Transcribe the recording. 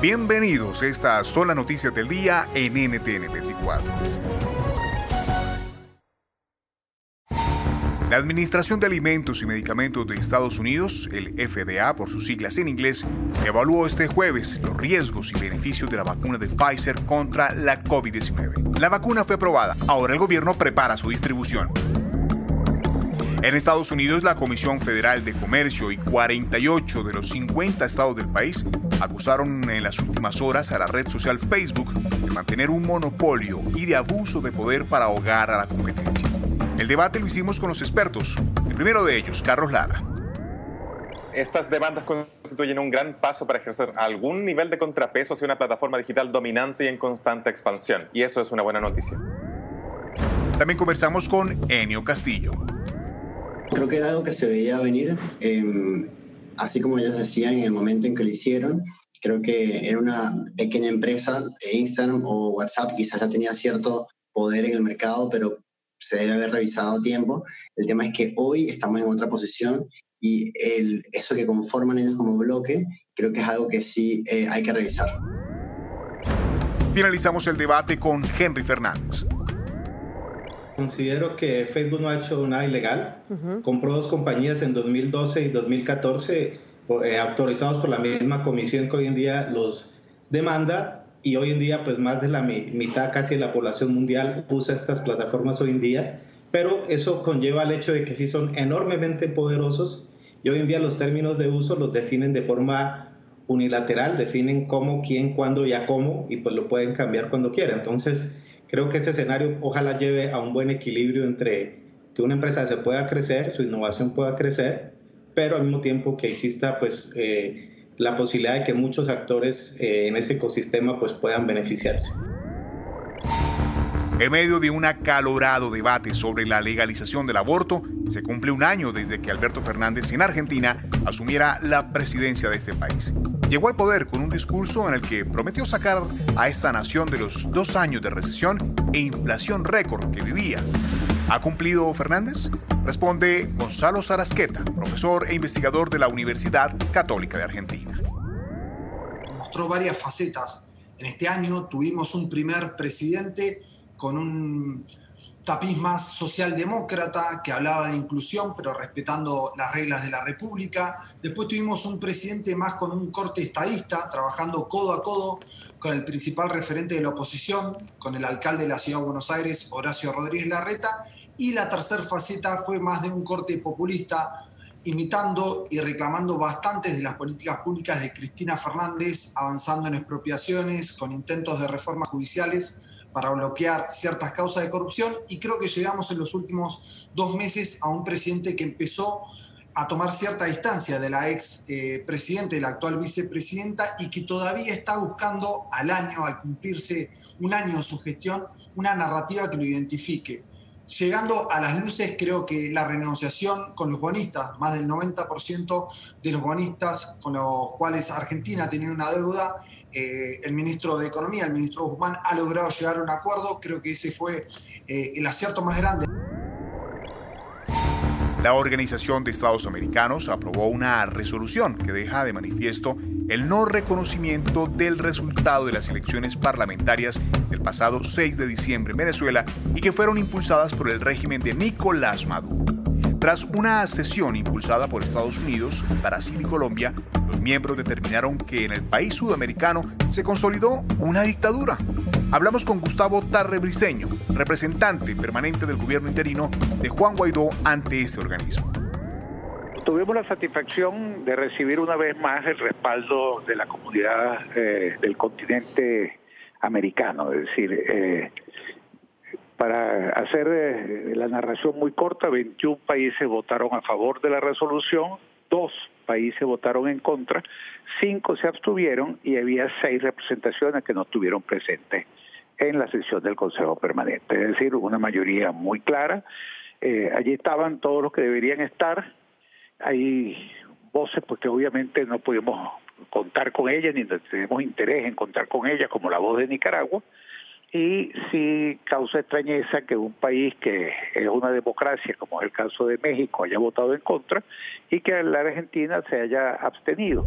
Bienvenidos, estas son las noticias del día en NTN 24. La Administración de Alimentos y Medicamentos de Estados Unidos, el FDA por sus siglas en inglés, evaluó este jueves los riesgos y beneficios de la vacuna de Pfizer contra la COVID-19. La vacuna fue aprobada, ahora el gobierno prepara su distribución. En Estados Unidos, la Comisión Federal de Comercio y 48 de los 50 estados del país acusaron en las últimas horas a la red social Facebook de mantener un monopolio y de abuso de poder para ahogar a la competencia. El debate lo hicimos con los expertos. El primero de ellos, Carlos Lara. Estas demandas constituyen un gran paso para ejercer algún nivel de contrapeso hacia una plataforma digital dominante y en constante expansión. Y eso es una buena noticia. También conversamos con Enio Castillo. Creo que era algo que se veía venir, em, así como ellos decían en el momento en que lo hicieron. Creo que era una pequeña empresa, Instagram o WhatsApp quizás ya tenía cierto poder en el mercado, pero se debe haber revisado tiempo. El tema es que hoy estamos en otra posición y el, eso que conforman ellos como bloque, creo que es algo que sí eh, hay que revisar. Finalizamos el debate con Henry Fernández. Considero que Facebook no ha hecho nada ilegal. Compró dos compañías en 2012 y 2014 eh, autorizados por la misma comisión que hoy en día los demanda y hoy en día pues más de la mitad casi de la población mundial usa estas plataformas hoy en día, pero eso conlleva el hecho de que sí son enormemente poderosos y hoy en día los términos de uso los definen de forma unilateral, definen cómo, quién, cuándo y a cómo y pues lo pueden cambiar cuando quieran. Entonces creo que ese escenario ojalá lleve a un buen equilibrio entre que una empresa se pueda crecer, su innovación pueda crecer, pero al mismo tiempo que exista pues... Eh, la posibilidad de que muchos actores eh, en ese ecosistema pues, puedan beneficiarse. En medio de un acalorado debate sobre la legalización del aborto, se cumple un año desde que Alberto Fernández en Argentina asumiera la presidencia de este país. Llegó al poder con un discurso en el que prometió sacar a esta nación de los dos años de recesión e inflación récord que vivía. ¿Ha cumplido Fernández? Responde Gonzalo Sarasqueta, profesor e investigador de la Universidad Católica de Argentina. Mostró varias facetas. En este año tuvimos un primer presidente con un tapiz más socialdemócrata que hablaba de inclusión, pero respetando las reglas de la República. Después tuvimos un presidente más con un corte estadista, trabajando codo a codo con el principal referente de la oposición, con el alcalde de la Ciudad de Buenos Aires, Horacio Rodríguez Larreta, y la tercera faceta fue más de un corte populista, imitando y reclamando bastantes de las políticas públicas de Cristina Fernández, avanzando en expropiaciones, con intentos de reformas judiciales para bloquear ciertas causas de corrupción y creo que llegamos en los últimos dos meses a un presidente que empezó a tomar cierta distancia de la ex eh, presidenta y la actual vicepresidenta y que todavía está buscando al año, al cumplirse un año de su gestión, una narrativa que lo identifique. Llegando a las luces, creo que la renegociación con los bonistas, más del 90% de los bonistas con los cuales Argentina tenía una deuda, eh, el ministro de Economía, el ministro Guzmán, ha logrado llegar a un acuerdo. Creo que ese fue eh, el acierto más grande. La Organización de Estados Americanos aprobó una resolución que deja de manifiesto el no reconocimiento del resultado de las elecciones parlamentarias del pasado 6 de diciembre en Venezuela y que fueron impulsadas por el régimen de Nicolás Maduro. Tras una sesión impulsada por Estados Unidos, Brasil y Colombia, los miembros determinaron que en el país sudamericano se consolidó una dictadura. Hablamos con Gustavo Tarrebriceño, representante permanente del gobierno interino de Juan Guaidó ante este organismo. Tuvimos la satisfacción de recibir una vez más el respaldo de la comunidad eh, del continente americano, es decir, eh, para hacer eh, la narración muy corta, 21 países votaron a favor de la resolución, dos países votaron en contra, cinco se abstuvieron y había seis representaciones que no estuvieron presentes en la sesión del Consejo Permanente. Es decir, una mayoría muy clara. Eh, allí estaban todos los que deberían estar. Hay voces porque obviamente no pudimos contar con ellas ni tenemos interés en contar con ellas, como la voz de Nicaragua y sí causa extrañeza que un país que es una democracia, como es el caso de México, haya votado en contra y que la Argentina se haya abstenido.